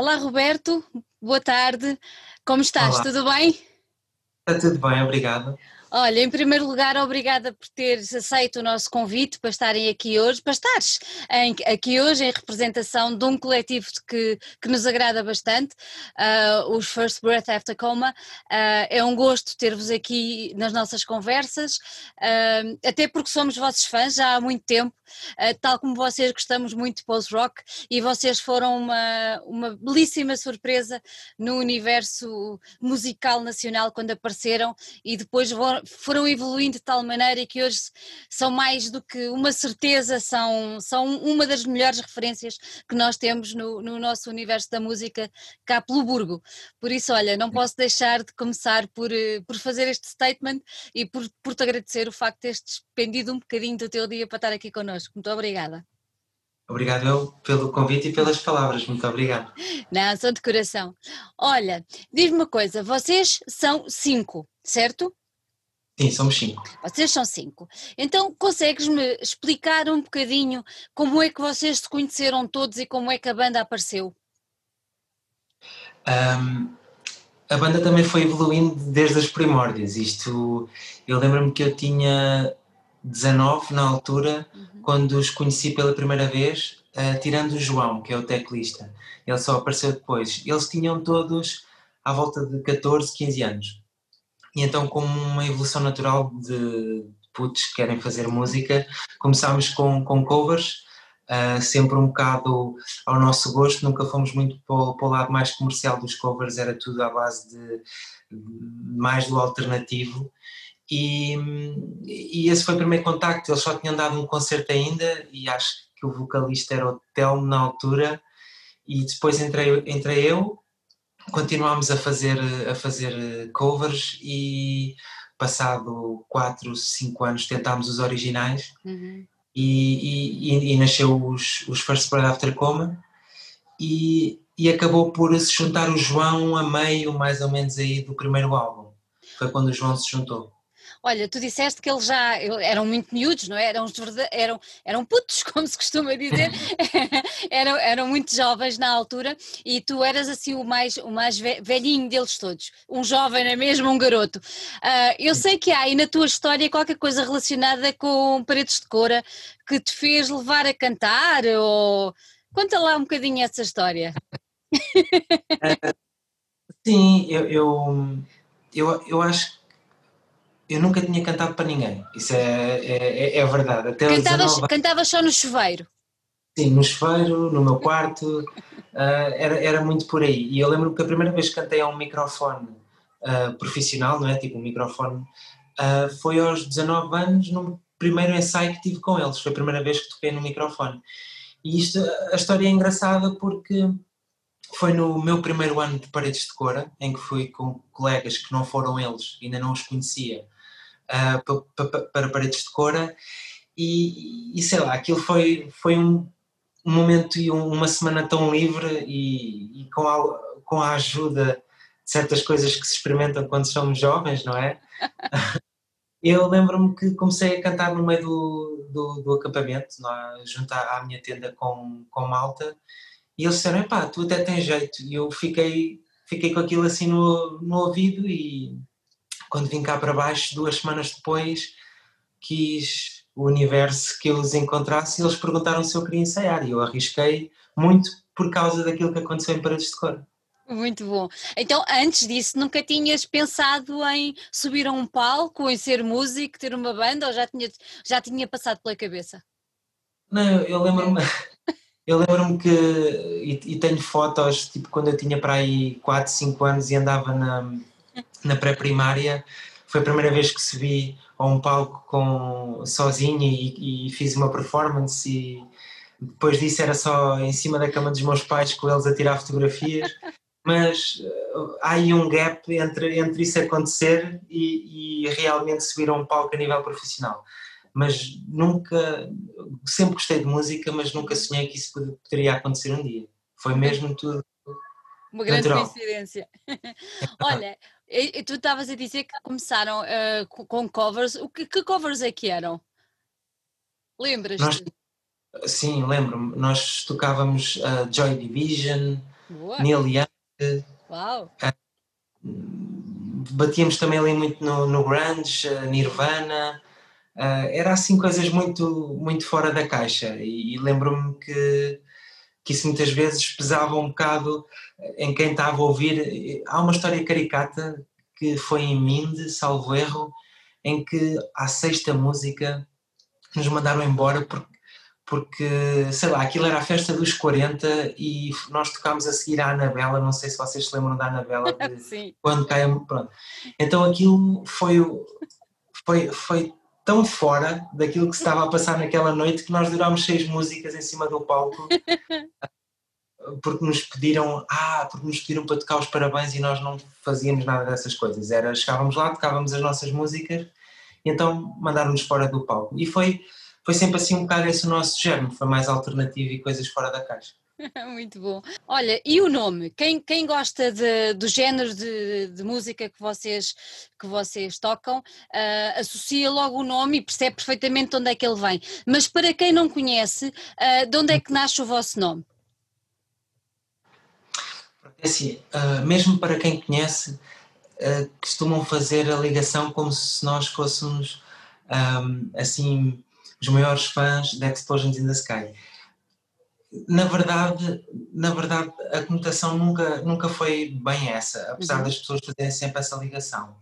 Olá Roberto, boa tarde. Como estás? Olá. Tudo bem? Está tudo bem, obrigado. Olha, em primeiro lugar, obrigada por teres aceito o nosso convite para estarem aqui hoje, para estares em- aqui hoje em representação de um coletivo que, que nos agrada bastante, ah, os First Breath After Coma. Ah, é um gosto ter-vos aqui nas nossas conversas, ah, até porque somos vossos fãs já há muito tempo, tal como vocês gostamos muito de post-rock e vocês foram uma, uma belíssima surpresa no universo musical nacional quando apareceram e depois vo- foram evoluindo de tal maneira que hoje são mais do que uma certeza, são, são uma das melhores referências que nós temos no, no nosso universo da música cá pelo Burgo. Por isso, olha, não posso deixar de começar por, eh, por fazer este statement e por, por te agradecer o facto de teres despendido um bocadinho do teu dia para estar aqui connosco. Muito obrigada. Obrigado eu pelo convite e pelas palavras, muito obrigado. Não, são de coração. Olha, diz-me uma coisa, vocês são cinco, certo? Sim, somos cinco. Vocês são cinco. Então, consegues-me explicar um bocadinho como é que vocês se conheceram todos e como é que a banda apareceu? Ahm, a banda também foi evoluindo desde as primórdias. Isto, eu lembro-me que eu tinha 19 na altura, quando os conheci pela primeira vez, ah, tirando o João, que é o teclista. Ele só apareceu depois. Eles tinham todos à volta de 14, 15 anos. E então, como uma evolução natural de putos que querem fazer música, começámos com, com covers, ah, sempre um bocado ao nosso gosto, nunca fomos muito para o, para o lado mais comercial dos covers, era tudo à base de mais do alternativo. E, e esse foi o primeiro contacto. Eles só tinham dado um concerto ainda, e acho que o vocalista era o Telmo na altura. E depois entrei, entrei eu, continuámos a fazer, a fazer covers, e passado 4, 5 anos tentámos os originais. Uhum. e, e- e nasceu os, os First Blood After Coma. E, e acabou por se juntar o João a meio mais ou menos aí do primeiro álbum. Foi quando o João se juntou Olha, tu disseste que eles já eram muito miúdos, não é? Eram, eram, eram putos, como se costuma dizer, eram, eram muito jovens na altura e tu eras assim o mais, o mais ve- velhinho deles todos, um jovem, não é mesmo? Um garoto. Ah, eu sei que há aí na tua história qualquer coisa relacionada com paredes de cora que te fez levar a cantar ou. Conta lá um bocadinho essa história. sim eu, eu, eu, eu acho que eu nunca tinha cantado para ninguém isso é, é, é verdade até Cantavas, 19 cantavas só no chuveiro. Sim, no chuveiro, no meu quarto, ah, era, era muito por aí. E eu lembro que a primeira vez que cantei a um microfone ah, profissional, não é? Tipo um microfone, ah, foi aos 19 anos, no primeiro ensaio que tive com eles. Foi a primeira vez que toquei no microfone. E isto, a história é engraçada porque foi no meu primeiro ano de Paredes de Cora, em que fui com colegas que não foram eles, ainda não os conhecia, ah, pa- para Paredes de Cora. E, e sei lá, aquilo foi, foi um, um momento e um- uma semana tão livre e, e com, a, com a ajuda de certas coisas que se experimentam quando somos jovens, não é? Eu lembro-me que comecei a cantar no meio do, do, do acampamento, lá, junto à, à minha tenda com, com malta, e eles disseram: pá, tu até tens jeito. E eu fiquei, fiquei com aquilo assim no, no ouvido, e quando vim cá para baixo, duas semanas depois, quis o universo que eu os encontrasse e eles perguntaram se eu queria ensaiar e eu arrisquei muito por causa daquilo que aconteceu em Paredes de Cor. Muito bom. Então, antes disso, nunca tinhas pensado em subir a um palco, em ser músico, ter uma banda, ou já tinha, já tinha passado pela cabeça? Não, eu lembro-me eu lembro-me que e, e tenho fotos tipo quando eu tinha para aí 4, 5 anos e andava na, na pré-primária foi a primeira vez que subi a um palco com, sozinho e, e fiz uma performance e depois disso era só em cima da cama dos meus pais com eles a tirar fotografias mas uh, há aí um gap entre, entre isso acontecer e, e realmente subir a um palco a nível profissional mas nunca, sempre gostei de música, mas nunca sonhei que isso pod- poderia acontecer um dia. Foi mesmo tudo. Uma grande Natural. coincidência. Olha, e- tu estavas a dizer que começaram co- com covers. O que, que covers é que eram? Lembras-te? Nós- Sim, lembro-me, nós tocávamos uh, Joy Division, Boa. Neil Young. Uau! Batíamos também ali muito no, no grunge, Nirvana, era assim coisas muito, muito fora da caixa e, e lembro-me que, que isso muitas vezes pesava um bocado em quem estava a ouvir. Há uma história caricata que foi em Minde, salvo erro, em que à sexta música nos mandaram embora porque, porque, sei lá, aquilo era a festa dos 40 e nós tocámos a seguir a Anabela, não sei se vocês se lembram da Anabela, Sim. quando cai a... Pronto. Então aquilo foi, foi, foi tão fora daquilo que se estava a passar naquela noite que nós durámos seis músicas em cima do palco porque nos pediram, ah, porque nos pediram para tocar os parabéns e nós não fazíamos nada dessas coisas. Era, chegávamos lá, tocávamos as nossas músicas e então mandaram-nos fora do palco. E foi, foi sempre assim um bocado esse o nosso germe, foi mais alternativo e coisas fora da caixa. Muito bom. Olha, e o nome? Quem, quem gosta de, do género de, de música que vocês, que vocês tocam, uh, associa logo o nome e percebe perfeitamente de onde é que ele vem. Mas para quem não conhece, uh, de onde é que nasce o vosso nome? É assim, uh, mesmo para quem conhece, costumam fazer a ligação como se nós fôssemos, um, assim, os maiores fãs de Explosions in the Sky. Na verdade, na verdade, a conotação nunca, nunca foi bem essa, apesar uhum. das pessoas fazerem sempre essa ligação.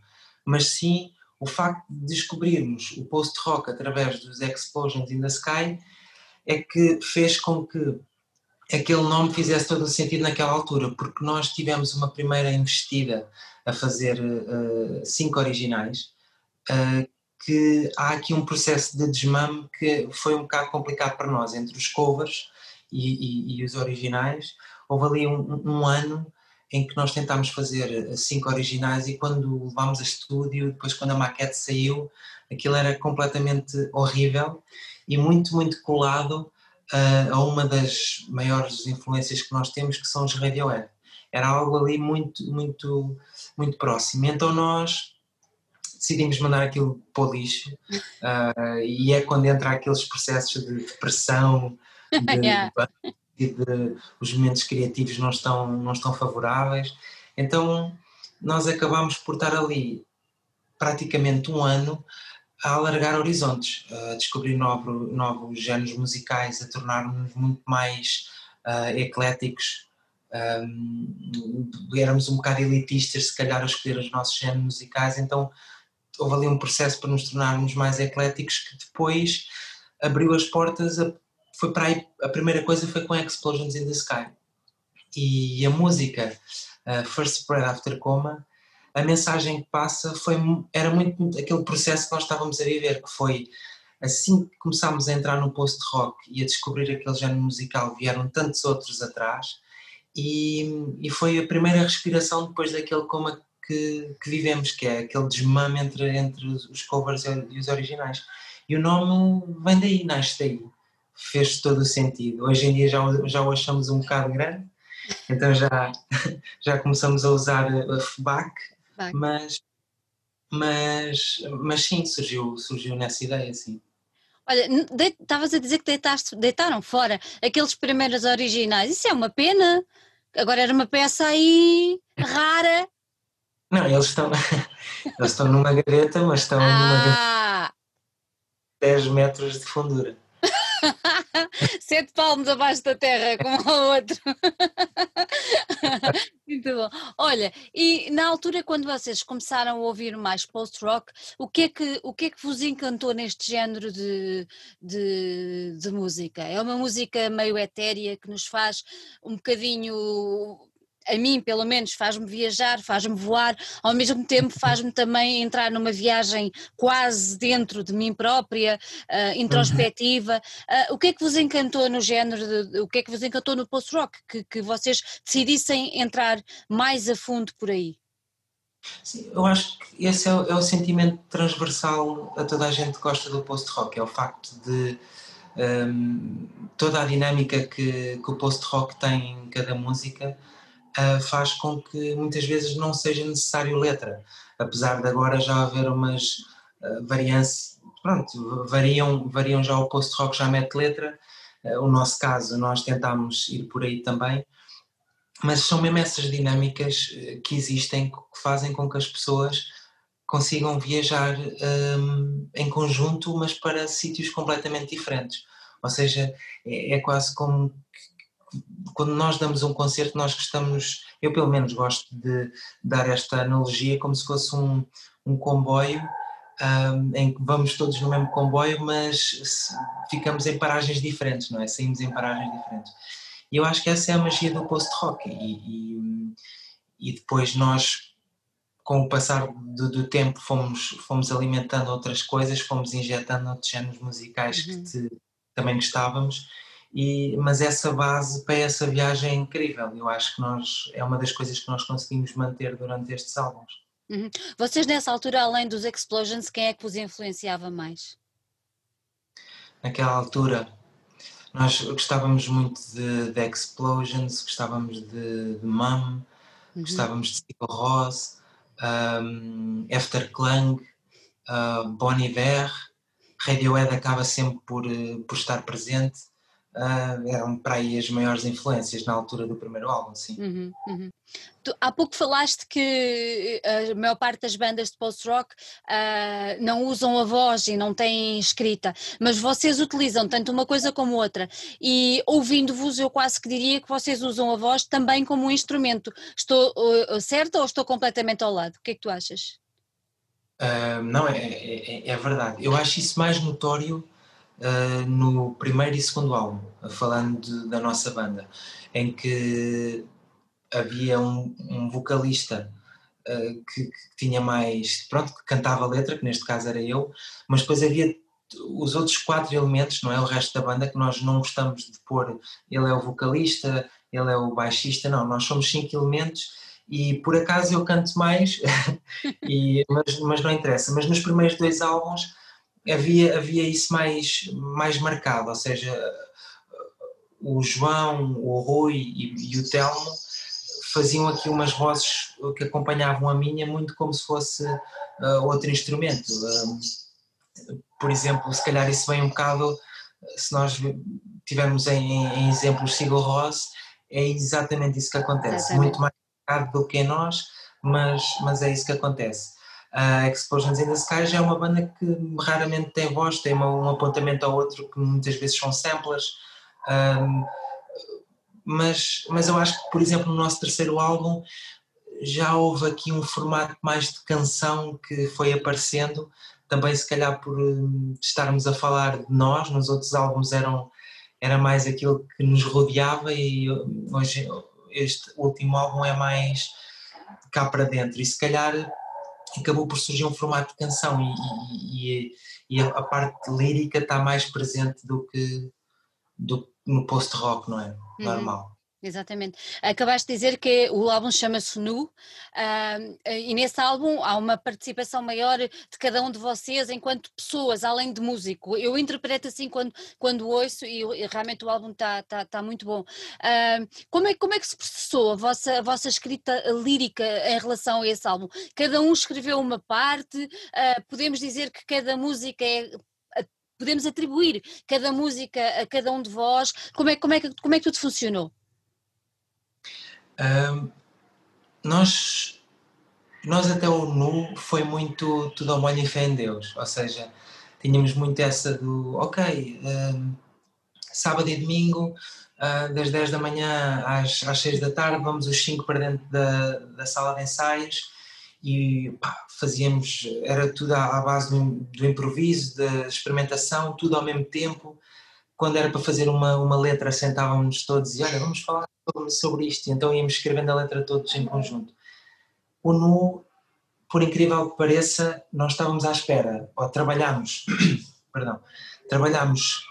Mas sim, o facto de descobrirmos o post-rock através dos Explosions in the Sky é que fez com que aquele nome fizesse todo o sentido naquela altura, porque nós tivemos uma primeira investida a fazer uh, cinco originais, uh, que há aqui um processo de desmame que foi um bocado complicado para nós, entre os covers e, e, e os originais. Houve ali um, um, ano em que nós tentámos fazer cinco originais e quando levámos a estúdio, depois quando a maquete saiu, aquilo era completamente horrível e muito, muito colado a uma das maiores influências que nós temos, que são os Radiohead. Era algo ali muito, muito, muito próximo. Então nós decidimos mandar aquilo para o lixo uh, e é quando entra aqueles processos de depressão, de, yeah. de, de, os momentos criativos não estão, não estão favoráveis. Então nós acabamos por estar ali praticamente um ano a alargar horizontes, a descobrir novo, novos géneros musicais, a tornar-nos muito mais uh, ecléticos. Um, éramos um bocado elitistas, se calhar, a escolher os nossos géneros musicais, então houve ali um processo para nos tornarmos mais ecléticos que depois abriu as portas. A, foi para aí, a primeira coisa foi com Explosions in the Sky. E a música uh, First Spread After Coma a mensagem que passa foi, era muito aquele processo que nós estávamos a viver, que foi assim que começámos a entrar no post-rock e a descobrir aquele género musical, vieram tantos outros atrás, e, e foi a primeira respiração depois daquele coma que, que vivemos, que é aquele desmame entre, entre os covers e os originais. E o nome vem daí, nasce daí. Fez todo o sentido. Hoje em dia já, já o achamos um bocado grande, então já, já começamos a usar a FBAC, mas, mas, mas sim, surgiu, surgiu nessa ideia, sim. Olha, estavas a dizer que deitaste, deitaram fora aqueles primeiros originais, isso é uma pena. Agora era uma peça aí rara. Não, eles estão, eles estão numa gaveta, mas estão ah. numa gaveta 10 metros de fundura. Sete palmos abaixo da terra, como o outro. Muito bom. Olha, e na altura quando vocês começaram a ouvir mais post-rock, o, que é que, o que é que vos encantou neste género de, de, de música? É uma música meio etérea que nos faz um bocadinho a mim pelo menos faz-me viajar, faz-me voar, ao mesmo tempo faz-me também entrar numa viagem quase dentro de mim própria, uh, introspectiva. Uh, o que é que vos encantou no género, de, o que é que vos encantou no post-rock, que, que vocês decidissem entrar mais a fundo por aí? Sim, eu acho que esse é o, é o, sentimento transversal a toda a gente que gosta do post-rock, é o facto de um, toda a dinâmica que, que o post-rock tem em cada música faz com que muitas vezes não seja necessário letra, apesar de agora já haver umas uh, variantes, pronto, variam, variam já o post-rock já mete letra, uh, o nosso caso nós tentámos ir por aí também, mas são mesmo essas dinâmicas eh, que existem que fazem com que as pessoas consigam viajar um, em conjunto, mas para sítios completamente diferentes. Ou seja, é, é quase como quando nós damos um concerto, nós gostamos, eu pelo menos gosto de dar esta analogia como se fosse um, um comboio um, em que vamos todos no mesmo comboio, mas ficamos em paragens diferentes, não é? Saímos em paragens diferentes. E eu acho que essa é a magia do post-rock. E, e, e, depois nós, com o passar do, do, tempo, fomos, fomos alimentando outras coisas, fomos injetando outros géneros musicais uhum. que te, também gostávamos. E, mas essa base para essa viagem é incrível. Eu acho que nós é uma das coisas que nós conseguimos manter durante estes álbuns. Uhum. Vocês nessa altura, além dos Explosions, quem é que vos influenciava mais? Naquela altura, nós gostávamos muito de, de Explosions, gostávamos de, de Mum, uhum. gostávamos de Sigur Ross, um, uh, Bon Iver, Radiohead acaba sempre por, eh, por estar presente uh, eram para aí as maiores influências na altura do primeiro álbum, sim. Uhum, uhum. Tu, há pouco falaste que eh, a maior parte das bandas de post-rock uh, não usam a voz e não têm escrita, mas vocês utilizam tanto uma coisa como outra. E ouvindo-vos, eu quase que diria que vocês usam a voz também como um instrumento. Estou uh, certa ou estou completamente ao lado? O que é que tu achas? Uh, não, é, é, é, verdade. Eu acho isso mais notório uh, no primeiro e segundo álbum, falando de, da nossa banda, em que havia um, um vocalista uh, que, que, tinha mais, pronto, que cantava a letra, que neste caso era eu, mas depois havia os outros quatro elementos, não é? O resto da banda que nós não gostamos de pôr. Ele é o vocalista, ele é o baixista, não, nós somos cinco elementos e por acaso eu canto mais, e, mas, mas não interessa. Mas nos primeiros dois álbuns havia, havia isso mais, mais marcado, ou seja, o João, o Rui e, e o Telmo faziam aqui umas vozes que acompanhavam a minha muito como se fosse uh, outro instrumento. Uh, por exemplo, se calhar isso vem um bocado, se nós tivermos em, em exemplos Sigur Ross, é exatamente isso que acontece, exatamente. muito mais marcado do que em nós, mas, mas é isso que acontece. A Explosions in the é uma banda que raramente tem voz, tem um apontamento ao outro que muitas vezes são samplers. Um, mas, mas eu acho que, por exemplo, no nosso terceiro álbum já houve aqui um formato mais de canção que foi aparecendo, também se calhar por hum, estarmos a falar de nós, nos outros álbuns eram, era mais aquilo que nos rodeava e hoje este último álbum é mais cá para dentro e se calhar acabou por surgir um formato de canção e, e, e a, a, parte lírica está mais presente do que do, no post-rock, não é? Uhum. Exatamente. Acabaste de dizer que o álbum chama-se Nu uh, e nesse álbum há uma participação maior de cada um de vocês enquanto pessoas, além de músico. Eu interpreto assim quando, quando ouço e, e realmente o álbum está tá, tá muito bom. Uh, como, é, como é que se processou a vossa, a vossa escrita lírica em relação a esse álbum? Cada um escreveu uma parte, uh, podemos dizer que cada música é podemos atribuir cada música a cada um de vós. Como é, como é, como é que tudo funcionou? Nós, nós até o nu foi muito tudo ao molho e fé em Deus, ou seja, tínhamos muito essa do, ok, um, sábado e domingo, uh, das 10 da manhã às, às 6 da tarde, vamos os 5 para dentro da, da sala de ensaios e pá, fazíamos, era tudo à, à base do, do, improviso, da experimentação, tudo ao mesmo tempo. Quando era para fazer uma, uma letra, sentávamos todos e olha, vamos falar sobre isto, e então íamos escrevendo a letra todos em conjunto. O Nu, por incrível que pareça, nós estávamos à espera, ou trabalhámos, perdão, trabalhámos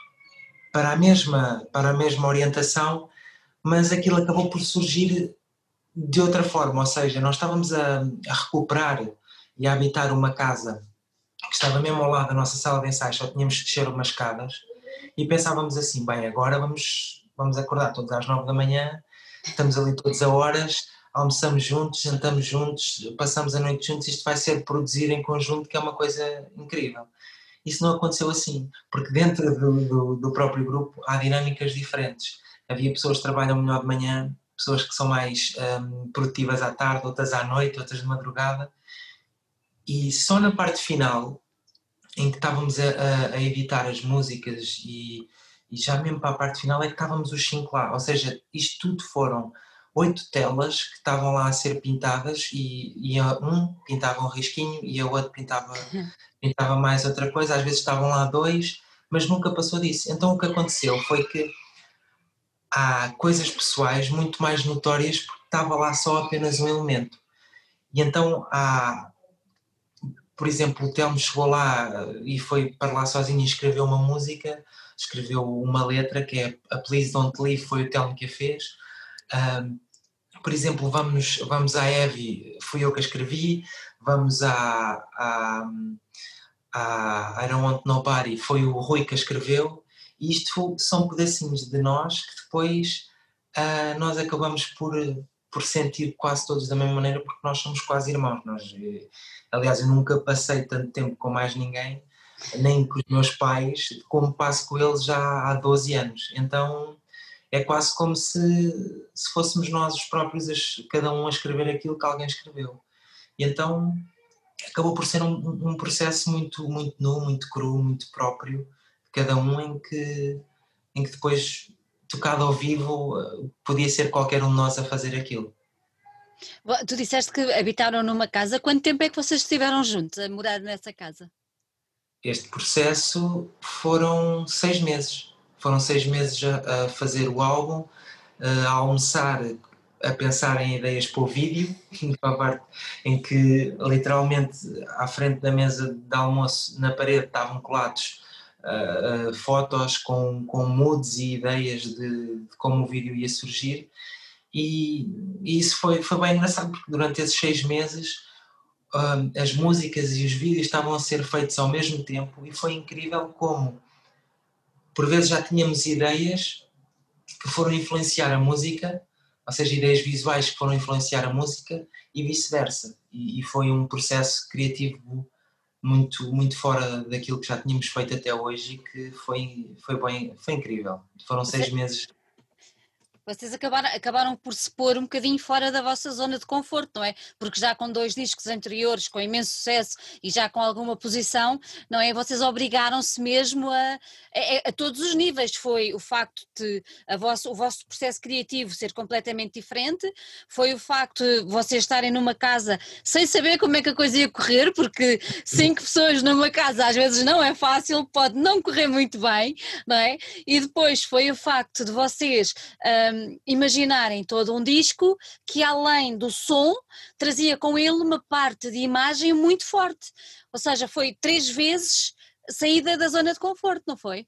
para a mesma, para a mesma orientação, mas aquilo acabou por surgir de outra forma, ou seja, nós estávamos a, a recuperar e a habitar uma casa que estava mesmo ao lado da nossa sala de ensaio, só tínhamos que descer umas escadas e pensávamos assim, bem, agora vamos, vamos acordar todos às nove da manhã estamos ali todos a horas, almoçamos juntos, jantamos juntos, passamos a noite juntos, isto vai ser produzido em conjunto, que é uma coisa incrível. Isso não aconteceu assim, porque dentro do, do, do próprio grupo há dinâmicas diferentes. Havia pessoas que trabalham melhor de manhã, pessoas que são mais um, produtivas à tarde, outras à noite, outras de madrugada. E só na parte final, em que estávamos a, a, a editar as músicas e, e, já mesmo para a parte final é que estávamos os cinco lá. Ou seja, isto tudo foram oito telas que estavam lá a ser pintadas e, e um pintava um risquinho e o outro pintava, pintava mais outra coisa. Às vezes estavam lá dois, mas nunca passou disso. Então o que aconteceu foi que há coisas pessoais muito mais notórias porque estava lá só apenas um elemento. E então há, por exemplo, o Telmo chegou lá e foi para lá sozinho e escreveu uma música, escreveu uma letra que é a Please Don't Leave, foi o Telmo que a fez. Por exemplo, vamos, vamos à Evie, fui eu que a escrevi, vamos à, à, à I Don't Want Nobody, foi o Rui que a escreveu, e isto são pedacinhos de nós que depois uh, nós acabamos por, por sentir quase todos da mesma maneira porque nós somos quase irmãos. Nós, eh, aliás, eu nunca passei tanto tempo com mais ninguém, nem com os meus pais, como passo com eles já há 12 anos. Então é quase como se, se fôssemos nós os próprios, cada um a escrever aquilo que alguém escreveu. E então acabou por ser um, um processo muito, muito nu, muito cru, muito próprio cada um em que, em que depois, tocado ao vivo, podia ser qualquer um de nós a fazer aquilo. Tu disseste que habitaram numa casa. Quanto tempo é que vocês estiveram juntos a morar nessa casa? Este processo foram seis meses. Foram seis meses a, a fazer o álbum, a almoçar, a pensar em ideias para o vídeo, em que literalmente à frente da mesa de almoço, na parede, estavam colados fotos com, com moods e ideias de, de, como o vídeo ia surgir. E, e, isso foi, foi bem engraçado, porque durante esses seis meses uh, as músicas e os vídeos estavam a ser feitos ao mesmo tempo e foi incrível como, por vezes, já tínhamos ideias que foram influenciar a música, ou seja, ideias visuais que foram influenciar a música e vice-versa. E, e, foi um processo criativo muito, muito fora daquilo que já tínhamos feito até hoje e que foi, foi, bem, foi incrível. Foram seis meses vocês acabaram, acabaram por se pôr um bocadinho fora da vossa zona de conforto, não é? Porque já com dois discos anteriores, com imenso sucesso e já com alguma posição, não é? Vocês obrigaram-se mesmo a, a, a, todos os níveis. Foi o facto de vosso, o vosso processo criativo ser completamente diferente, foi o facto de vocês estarem numa casa sem saber como é que a coisa ia correr, porque cinco pessoas numa casa às vezes não é fácil, pode não correr muito bem, não é? E depois foi o facto de vocês. Um, imaginarem todo um disco que, além do som, trazia com ele uma parte de imagem muito forte. Ou seja, foi três vezes saída da zona de conforto, não foi?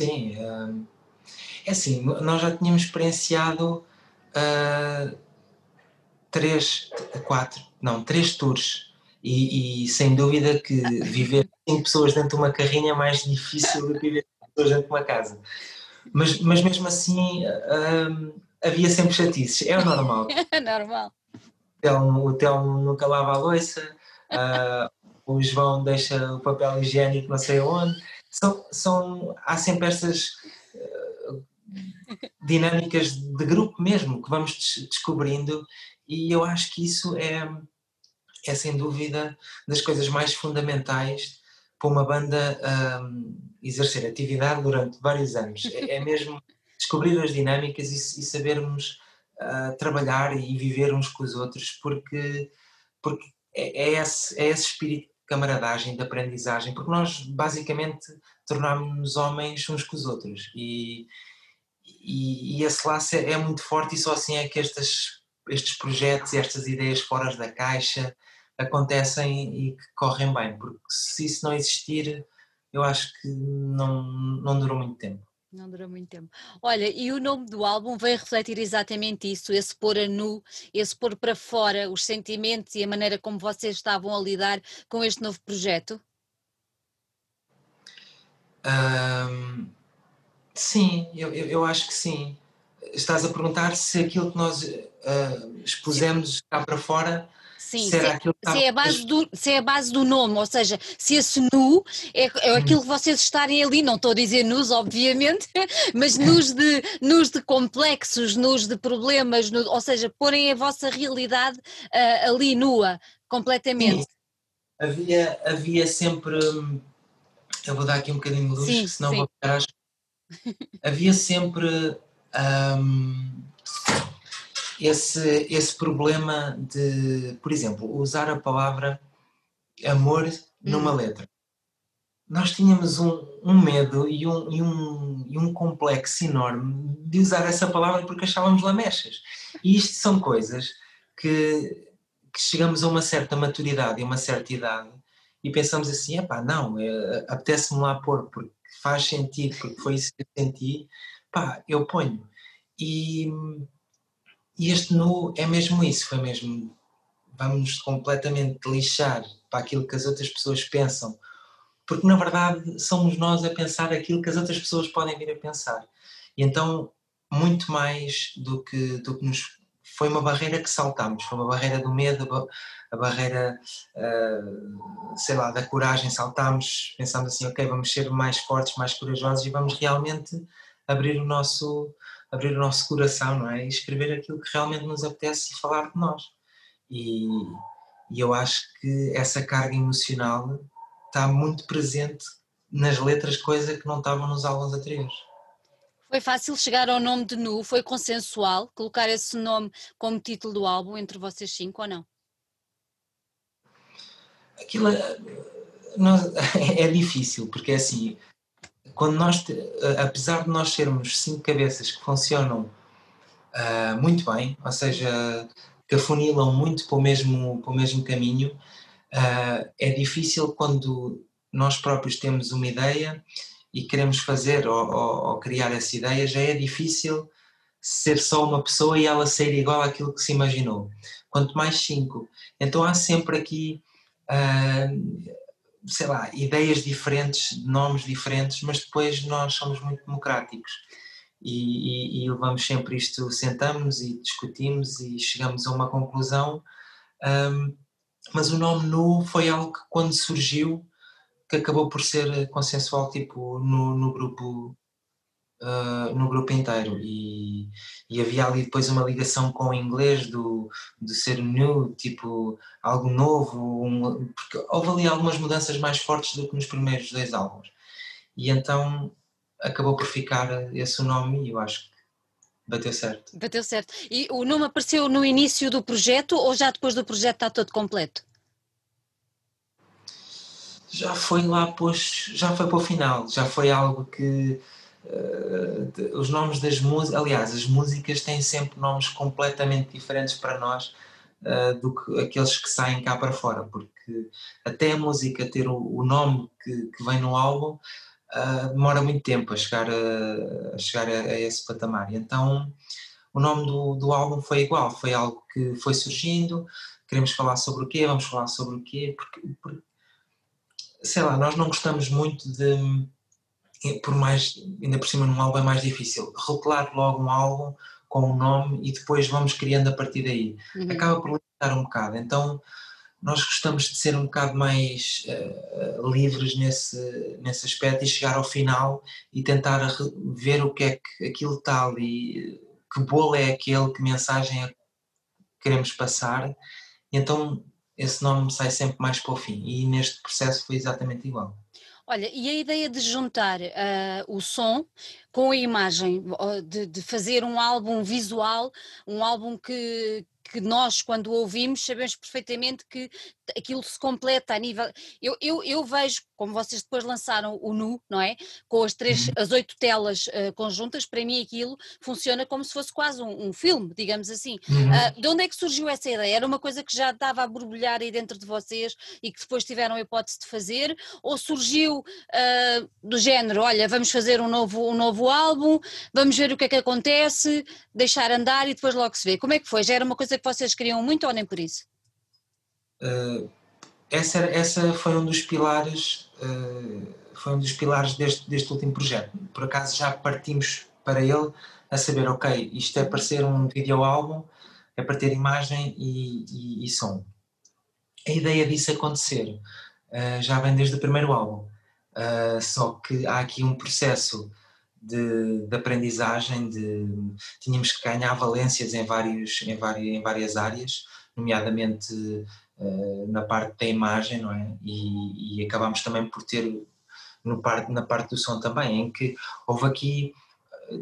Sim, é assim, nós já tínhamos experienciado uh, três, quatro, não, três tours. E, e, sem dúvida que viver cinco pessoas dentro de uma carrinha é mais difícil do que viver cinco pessoas dentro de uma casa. Mas, mas mesmo assim hum, havia sempre chatices, é o normal. É normal. O Telmo nunca lava a louça, uh, o João deixa o papel higiênico não sei onde. São, são, há sempre estas uh, dinâmicas de grupo mesmo que vamos descobrindo e eu acho que isso é, é sem dúvida das coisas mais fundamentais para uma banda um, exercer atividade durante vários anos. É, é mesmo descobrir as dinâmicas e, e sabermos uh, trabalhar e viver uns com os outros, porque, porque é, é, esse, é esse espírito de camaradagem, de aprendizagem, porque nós basicamente tornámos-nos homens uns com os outros e, e, e esse laço é, é muito forte e só assim é que estes, estes projetos e estas ideias fora da caixa acontecem e que correm bem, porque se isso não existir, eu acho que não, não durou muito tempo. Não durou muito tempo. Olha, e o nome do álbum veio refletir exatamente isso, esse pôr a nu, esse pôr para fora os sentimentos e a maneira como vocês estavam a lidar com este novo projeto? Um, sim, eu, eu, acho que sim. Estás a perguntar se aquilo que nós uh, expusemos cá para fora Sim, se, é, se, é a base do, se é a base do nome, ou seja, se esse nu é, é aquilo que vocês estarem ali, não estou a dizer nus, obviamente, mas nus de, nus de complexos, nus de problemas, nu, ou seja, porem a vossa realidade uh, ali nua, completamente. Sim. Havia, havia sempre, eu vou dar aqui um bocadinho de luz, sim, senão sim. vou ficar Havia sempre um, esse, esse problema de, por exemplo, usar a palavra amor numa hum. letra. Nós tínhamos um, um medo e um, e, um, e um complexo enorme de usar essa palavra porque achávamos lamechas. E isto são coisas que, que chegamos a uma certa maturidade e uma certa idade e pensamos assim, epá, não, é, apetece-me lá pôr porque faz sentido, porque foi isso que eu senti, pá, eu ponho. E e este nu é mesmo isso, foi mesmo. Vamos completamente lixar para aquilo que as outras pessoas pensam, porque na verdade somos nós a pensar aquilo que as outras pessoas podem vir a pensar. E então, muito mais do que, do que nos. Foi uma barreira que saltámos, foi uma barreira do medo, a barreira, uh, sei lá, da coragem, saltámos, pensámos assim, ok, vamos ser mais fortes, mais corajosos e vamos realmente abrir o nosso, abrir o nosso coração, não é? E escrever aquilo que realmente nos apetece e falar de nós. E, e eu acho que essa carga emocional está muito presente nas letras, coisa que não estavam nos álbuns anteriores. Foi fácil chegar ao nome de Nu? Foi consensual colocar esse nome como título do álbum entre vocês cinco ou não? Aquilo é, é difícil, porque é assim, quando nós, apesar de nós sermos cinco cabeças que funcionam uh, muito bem, ou seja, que afunilam muito para o mesmo, para o mesmo caminho, uh, é difícil quando nós próprios temos uma ideia e queremos fazer ou, ou, ou, criar essa ideia, já é difícil ser só uma pessoa e ela ser igual àquilo que se imaginou. Quanto mais cinco. Então há sempre aqui uh, sei lá, ideias diferentes, nomes diferentes, mas depois nós somos muito democráticos e, e, e levamos sempre isto, sentamos e discutimos e chegamos a uma conclusão. Um, mas o nome Nu foi algo que quando surgiu, que acabou por ser consensual, tipo, no, no grupo uh, no grupo inteiro e, e, havia ali depois uma ligação com o inglês do, do ser new, tipo algo novo, um, porque houve ali algumas mudanças mais fortes do que nos primeiros dois álbuns e então acabou por ficar esse nome e eu acho que bateu certo. Bateu certo. E o nome apareceu no início do projeto ou já depois do projeto está todo completo? Já foi lá, pois, já foi para o final, já foi algo que Uh, os nomes das músicas, aliás, as músicas têm sempre nomes completamente diferentes para nós uh, do que aqueles que saem cá para fora, porque até a música ter o, o nome que, que, vem no álbum uh, demora muito tempo a chegar a, a chegar a, a, esse patamar. Então, o nome do, do álbum foi igual, foi algo que foi surgindo. Queremos falar sobre o quê? Vamos falar sobre o quê? Porque, porque sei lá, nós não gostamos muito de por mais, ainda por cima num álbum é mais difícil, rotular logo um álbum com um nome e depois vamos criando a partir daí. Uhum. Acaba por limitar um bocado, então nós gostamos de ser um bocado mais uh, livres nesse, nesse aspecto e chegar ao final e tentar ver o que é que aquilo está ali, que bolo é aquele, que mensagem é que queremos passar, e então esse nome sai sempre mais para o fim e neste processo foi exatamente igual. Olha, e a ideia de juntar uh, o som com a imagem, de, de, fazer um álbum visual, um álbum que, que nós, quando ouvimos, sabemos perfeitamente que aquilo se completa a nível. Eu, eu, eu vejo, como vocês depois lançaram o Nu, não é? Com as três, uhum. as oito telas uh, conjuntas, para mim aquilo funciona como se fosse quase um, um filme, digamos assim. Uhum. Uh, de onde é que surgiu essa ideia? Era uma coisa que já estava a borbulhar aí dentro de vocês e que depois tiveram a hipótese de fazer? Ou surgiu uh, do género, olha, vamos fazer um novo, um novo álbum, vamos ver o que é que acontece, deixar andar e depois logo se vê? Como é que foi? Já era uma coisa que vocês queriam muito ou nem por isso? Uh, essa, essa foi um dos pilares uh, foi um dos pilares deste, deste último projeto. Por acaso já partimos para ele a saber, ok, isto é para ser um videoálbum, é para ter imagem e, e, e som. a ideia disso acontecer uh, já vem desde o primeiro álbum. Só que há aqui um processo de, de, aprendizagem, de, tínhamos que ganhar valências em, vários, em, várias, em várias áreas, nomeadamente uh, na parte da imagem, não é? E, e acabámos também por ter no parte, na parte do som também, em que houve aqui,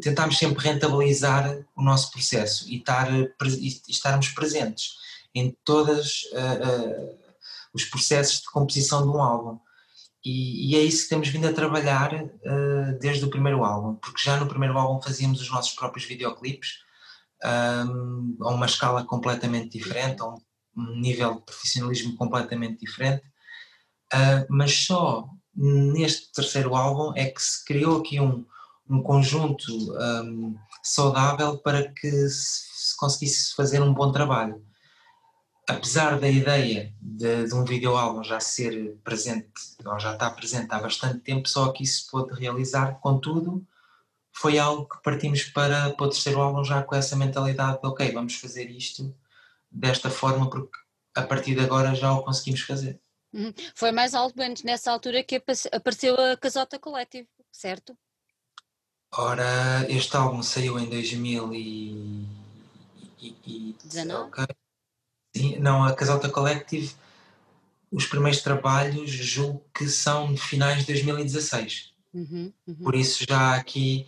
tentámos sempre rentabilizar o nosso processo e, estar, e estarmos presentes em todos uh, uh, os processos de composição de um álbum. E, e, é isso que temos vindo a trabalhar uh, desde o primeiro álbum, porque já no primeiro álbum fazíamos os nossos próprios videoclipes a uma escala completamente diferente, a um, nível de profissionalismo completamente diferente, uh, mas só neste terceiro álbum é que se criou aqui um, um conjunto um, saudável para que se conseguisse fazer um bom trabalho apesar da ideia de, de um videoálbum já ser presente, ou já está presente há bastante tempo, só que isso pôde realizar, contudo, foi algo que partimos para, para o terceiro álbum já com essa mentalidade de ok, vamos fazer isto desta forma porque a partir de agora já o conseguimos fazer. Uhum. Foi mais ou menos nessa altura que apareceu a Casota Collective, certo? Ora, este álbum saiu em 2019. Okay. Não, a Casalta Collective, os primeiros trabalhos julgo que são de finais de 2016. Uhum, uhum. Por isso já há aqui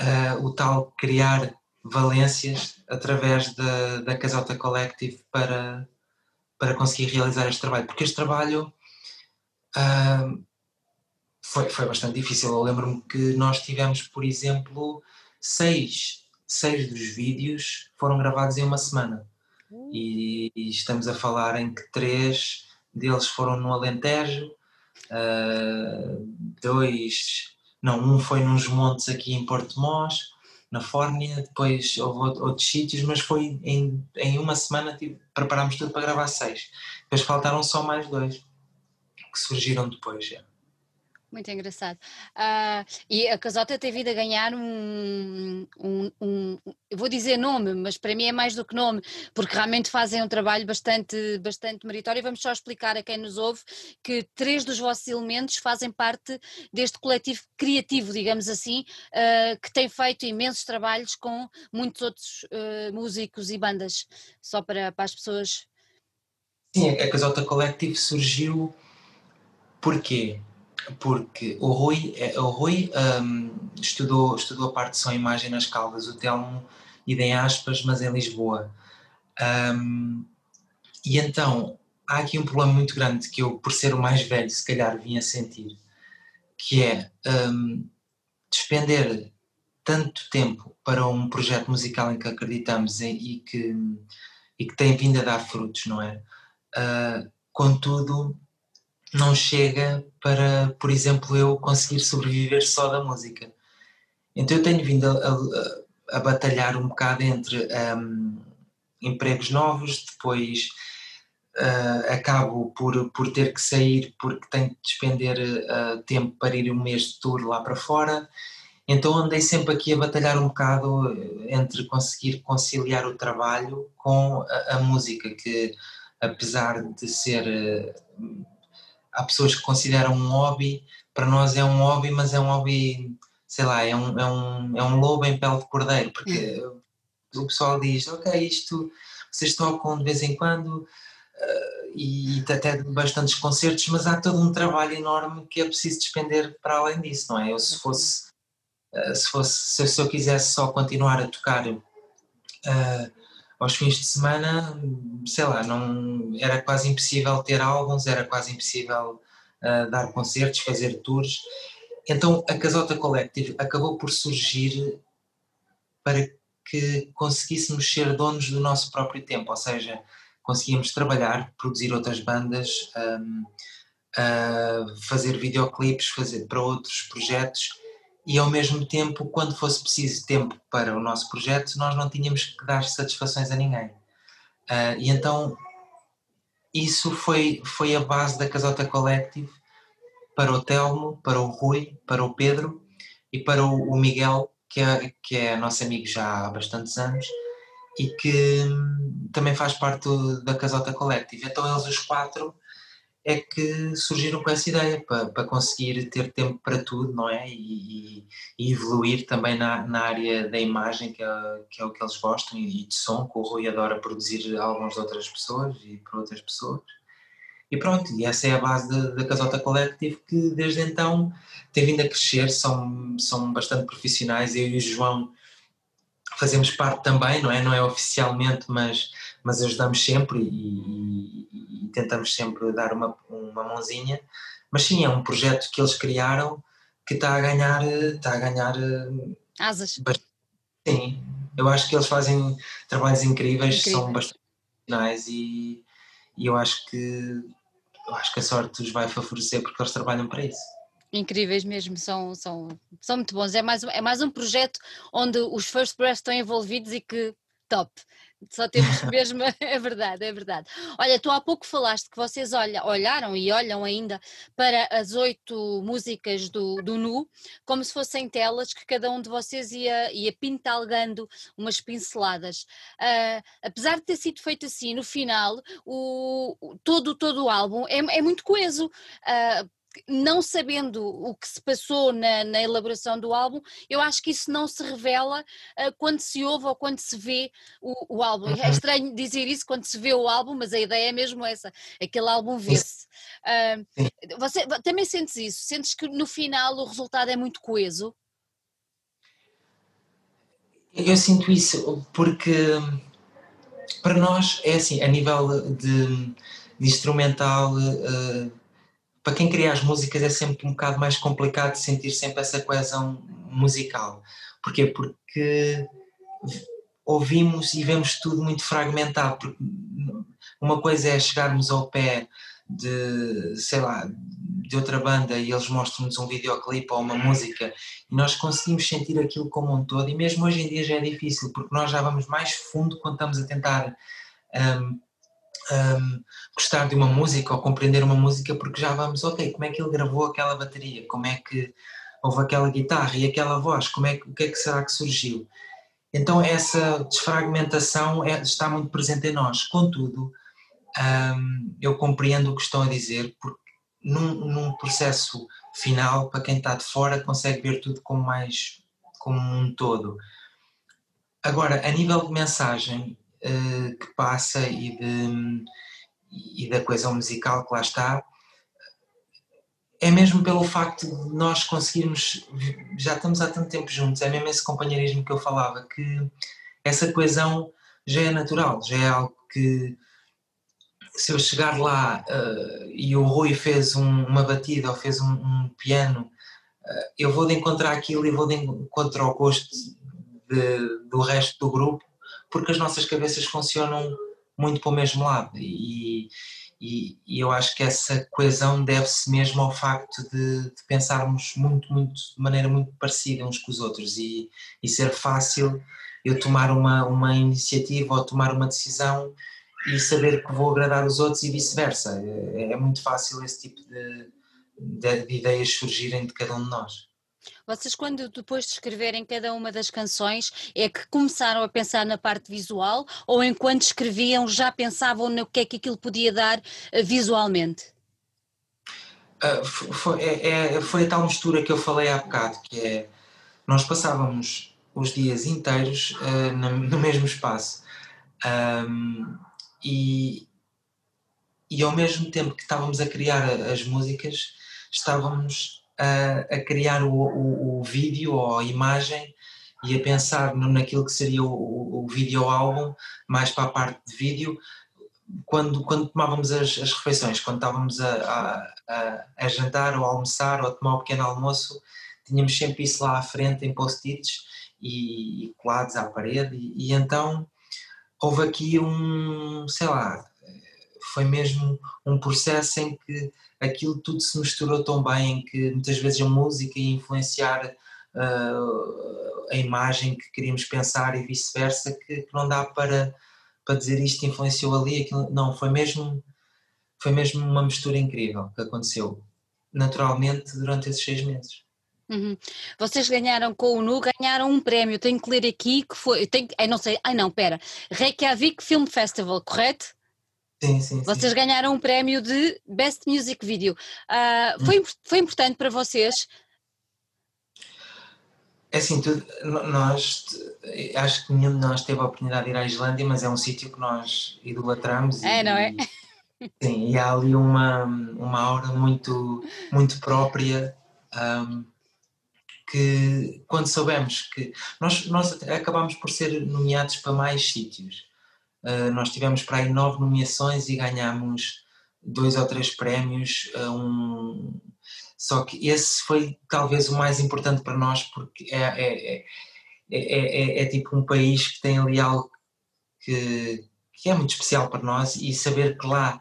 uh, o tal criar valências através da, da Casalta Collective para, para conseguir realizar este trabalho. Porque este trabalho uh, foi, foi bastante difícil. Eu lembro-me que nós tivemos, por exemplo, seis, seis dos vídeos foram gravados em uma semana e, estamos a falar em que três deles foram no Alentejo, uh, dois, não, um foi nos montes aqui em Porto Mós, na Fórnia, depois houve outros sítios, mas foi em, em uma semana tipo, preparámos tudo para gravar seis. Depois faltaram só mais dois que surgiram depois. Já. Muito engraçado. Uh, e a Casota tem vindo a ganhar um, um, um, vou dizer nome, mas para mim é mais do que nome, porque realmente fazem um trabalho bastante, bastante meritório. Vamos só explicar a quem nos ouve que três dos vossos elementos fazem parte deste coletivo criativo, digamos assim, uh, que tem feito imensos trabalhos com muitos outros uh, músicos e bandas, só para, para as pessoas. Sim, a Casota Collective surgiu porquê? Porque o Rui, é, o Rui um, estudou, estudou a parte de som e imagem nas Caldas, o Telmo idem aspas, mas em Lisboa. Um, e então há aqui um problema muito grande que eu, por ser o mais velho, se calhar vinha sentir, que é um, despender tanto tempo para um projeto musical em que acreditamos e, e que, e que tem vindo a dar frutos, não é? Uh, contudo, não chega para, por exemplo, eu conseguir sobreviver só da música. Então eu tenho vindo a, a, a batalhar um bocado entre um, empregos novos, depois uh, acabo por, por ter que sair porque tenho que despender uh, tempo para ir um mês de tour lá para fora. Então andei sempre aqui a batalhar um bocado entre conseguir conciliar o trabalho com a, a música, que apesar de ser uh, há pessoas que consideram um hobby, para nós é um hobby, mas é um hobby, sei lá, é um, é um, é um lobo em pele de cordeiro, porque o pessoal diz, ok, isto vocês tocam de vez em quando uh, e até bastantes concertos, mas há todo um trabalho enorme que é preciso despender para além disso, não é? Eu se fosse, uh, se fosse, se eu quisesse só continuar a tocar uh, aos fins de semana, sei lá, não, era quase impossível ter álbuns, era quase impossível uh, dar concertos, fazer tours. Então a Casota Collective acabou por surgir para que conseguíssemos ser donos do nosso próprio tempo, ou seja, conseguíamos trabalhar, produzir outras bandas, um, uh, fazer videoclipes, fazer para outros projetos e ao mesmo tempo, quando fosse preciso tempo para o nosso projeto, nós não tínhamos que dar satisfações a ninguém. Uh, e então isso foi, foi a base da Casota Collective para o Telmo, para o Rui, para o Pedro e para o, o Miguel, que é, que é nosso amigo já há bastantes anos, e que hum, também faz parte da Casota Collective. Então eles os quatro é que surgiram com essa ideia para, para conseguir ter tempo para tudo, não é? E, e evoluir também na, na, área da imagem, que é, que é, o que eles gostam, e de som, que o Rui adora produzir de outras pessoas e para outras pessoas. E pronto, e essa é a base da, da Casota Collective, que desde então tem vindo a crescer, são, são bastante profissionais. Eu e o João fazemos parte também, não é? Não é oficialmente, mas, mas ajudamos sempre e, e, e tentamos sempre dar uma, uma mãozinha. Mas sim, é um projeto que eles criaram que está a ganhar. Está a ganhar eh, Asas. Sim, eu acho que eles fazem trabalhos incríveis, Incrível. são bastante profissionais e, e eu acho que eu acho que a sorte os vai favorecer porque eles trabalham para isso. Incríveis mesmo, são, são, são muito bons. É mais, é mais um projeto onde os First Breath estão envolvidos e que top. Só temos mesmo, é verdade, é verdade. Olha, tu há pouco falaste que vocês olha, olharam e olham ainda para as oito músicas do, do Nu, como se fossem telas que cada um de vocês ia, ia pintalgando umas pinceladas. Uh, apesar de ter sido feito assim, no final, o, todo, todo o álbum é, é muito coeso. Uh, não sabendo o que se passou na, na, elaboração do álbum, eu acho que isso não se revela uh, quando se ouve ou quando se vê o, o álbum. É uhum. É estranho dizer isso quando se vê o álbum, mas a ideia é mesmo essa: aquele álbum vê-se. Uh, você também sentes isso? Sentes que no final o resultado é muito coeso? Eu sinto isso porque para nós é assim, a nível de, de instrumental. Uh, para quem cria as músicas é sempre um bocado mais complicado sentir sempre essa coesão musical. Porquê? Porque ouvimos e vemos tudo muito fragmentado. Porque uma coisa é chegarmos ao pé de, sei lá, de outra banda e eles mostram-nos um videoclipe ou uma música e nós conseguimos sentir aquilo como um todo e mesmo hoje em dia já é difícil porque nós já vamos mais fundo quando estamos a tentar um, um, gostar de uma música ou compreender uma música porque já vamos, ok, como é que ele gravou aquela bateria, como é que houve aquela guitarra e aquela voz, como é o que é que será que surgiu? Então essa desfragmentação é, está muito presente em nós, contudo um, eu compreendo o que estão a dizer porque num, num, processo final, para quem está de fora consegue ver tudo como mais como um todo. Agora, a nível de mensagem, uh, que passa e, de, e da coesão musical que lá está, é mesmo pelo facto de nós conseguirmos, já estamos há tanto tempo juntos, é mesmo esse companheirismo que eu falava, que essa coesão já é natural, já é algo que se eu chegar lá uh, e o Rui fez um, uma batida ou fez um, um piano, uh, eu vou de encontrar aquilo e vou de encontrar ao gosto de, do resto do grupo porque as nossas cabeças funcionam muito para o mesmo lado e, e, e eu acho que essa coesão deve-se mesmo ao facto de, de, pensarmos muito, muito, de maneira muito parecida uns com os outros e, e ser fácil eu tomar uma, uma iniciativa ou tomar uma decisão e saber que vou agradar os outros e vice-versa. É, é, muito fácil esse tipo de, de, de ideias surgirem de cada um de nós. Vocês, quando depois de escreverem cada uma das canções, é que começaram a pensar na parte visual ou enquanto escreviam já pensavam no que é que aquilo podia dar eh, visualmente? Uh, foi, é, é, foi a tal mistura que eu falei há bocado, que é nós passávamos os dias inteiros uh, no, no, mesmo espaço um, e, e ao mesmo tempo que estávamos a criar as músicas, estávamos a, a criar o, o, o, vídeo ou a imagem e a pensar naquilo que seria o, o vídeo álbum, mais para a parte de vídeo, quando, quando tomávamos as, as refeições, quando estávamos a, a, a, jantar ou a almoçar ou a tomar um pequeno almoço, tínhamos sempre isso lá à frente em post-its e, e, colados à parede. E, e então houve aqui um, sei lá, foi mesmo um processo em que aquilo tudo se misturou tão bem que muitas vezes a música ia influenciar uh, a imagem que queríamos pensar e vice-versa, que, que, não dá para, para dizer isto influenciou ali, aquilo, não, foi mesmo, foi mesmo uma mistura incrível que aconteceu naturalmente durante esses seis meses. Uhum. Vocês ganharam com o NU, ganharam um prémio, tenho que ler aqui que foi, tenho, não sei, ai não, pera, Reykjavik Film Festival, correto? Sim, sim, Vocês sim. ganharam um prémio de Best Music Video. Uh, foi, foi importante para vocês? É assim, tudo, nós, acho que nenhum de nós teve a oportunidade de ir à Islândia, mas é um sítio que nós idolatramos. É, e, não é? Sim, e há ali uma, uma aura muito, muito própria. Um, que quando soubemos que nós, nós acabámos por ser nomeados para mais sítios. Uh, nós tivemos para aí nove nomeações e ganhámos dois ou três prémios. Um, só que esse foi talvez o mais importante para nós porque é, é, é, é, tipo um país que tem ali algo que, que é muito especial para nós e saber que lá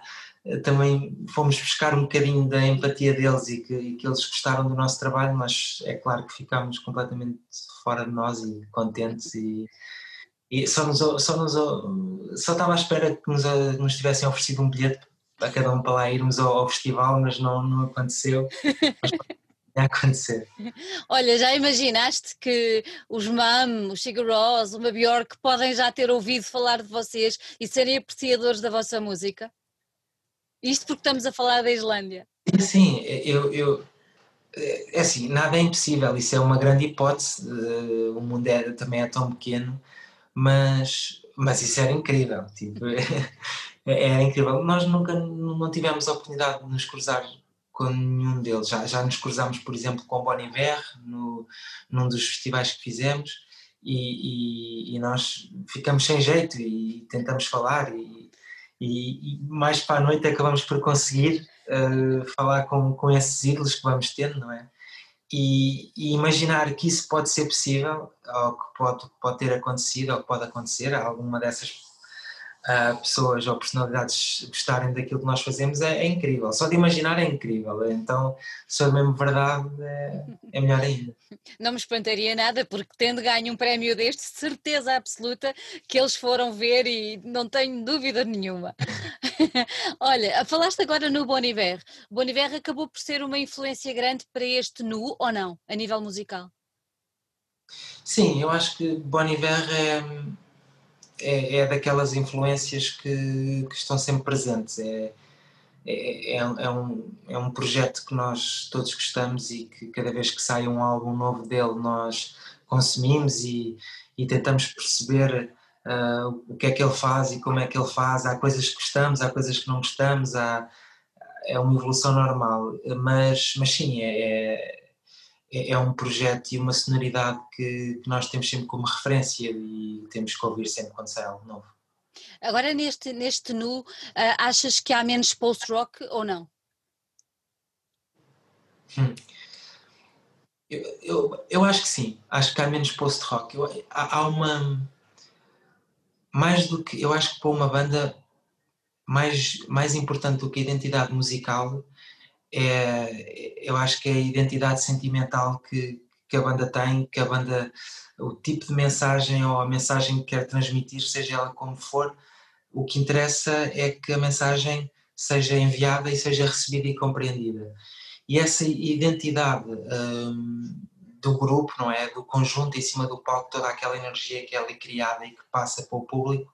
também fomos buscar um bocadinho da empatia deles e que, e que, eles gostaram do nosso trabalho, mas é claro que ficámos completamente fora de nós e contentes e, e só, nos, só, nos, só estava à espera que nos, nos tivessem oferecido um bilhete a cada um para lá irmos ao, ao festival, mas não, não aconteceu. Mas a acontecer. Olha, já imaginaste que os MAM, os Sigur Rós, o Bjork podem já ter ouvido falar de vocês e serem apreciadores da vossa música? Isto porque estamos a falar da Islândia. Sim, eu, eu é assim, nada é impossível, isso é uma grande hipótese, o mundo é, também é tão pequeno, mas, mas isso era incrível, tipo, é, é incrível. Nós nunca não tivemos a oportunidade de nos cruzar com nenhum deles, já, já nos cruzámos, por exemplo, com Bon Iver, no, num dos festivais que fizemos, e, e, e nós ficamos sem jeito e tentamos falar e, e, mais para a noite acabamos por conseguir uh, falar com, com esses ídolos que vamos tendo, não é? E, e, imaginar que isso pode ser possível, ou que pode, pode ter acontecido, ou que pode acontecer a alguma dessas uh, pessoas ou personalidades gostarem daquilo que nós fazemos é, é, incrível. Só de imaginar é incrível. Então, se for mesmo verdade, é, é melhor ainda. Não me espantaria nada, porque tendo ganho um prémio deste, certeza absoluta que eles foram ver e não tenho dúvida nenhuma. Olha, falaste agora no Boniver. Boniver acabou por ser uma influência grande para este nu ou não, a nível musical? Sim, eu acho que Boniver é, é, é daquelas influências que, que, estão sempre presentes. É, é, é, é, um, é um projeto que nós todos gostamos e que cada vez que sai um álbum novo dele nós consumimos e, e tentamos perceber uh, o que é que ele faz e como é que ele faz. Há coisas que gostamos, há coisas que não gostamos, há, é uma evolução normal. Mas, mas sim, é, é é, um projeto e uma sonoridade que, que, nós temos sempre como referência e temos que ouvir sempre quando sai algo novo. Agora neste, neste nu, uh, achas que há menos post-rock ou não? Hum. Eu, eu, eu, acho que sim, acho que há menos post-rock. Há, há uma. Mais do que. Eu acho que para uma banda, mais, mais importante do que a identidade musical é, eu acho que é a identidade sentimental que, que a banda tem, que a banda, o tipo de mensagem ou a mensagem que quer transmitir, seja ela como for, o que interessa é que a mensagem seja enviada e seja recebida e compreendida. E essa identidade hum, do grupo, não é? Do conjunto em cima do palco, toda aquela energia que é ali criada e que passa para o público,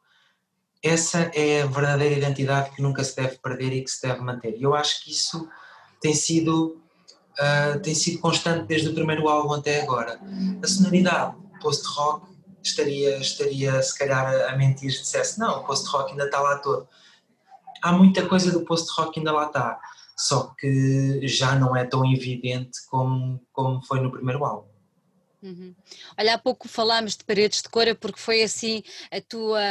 essa é a verdadeira identidade que nunca se deve perder e que se deve manter. E eu acho que isso tem sido, uh, tem sido constante desde o primeiro álbum até agora. A sonoridade post-rock estaria, estaria se calhar a mentir se dissesse não, o post-rock ainda está lá todo. Há muita coisa do post-rock ainda lá está, só que já não é tão evidente como, como foi no primeiro álbum. Uhum. Olha, há pouco falámos de Paredes de Cora porque foi assim a tua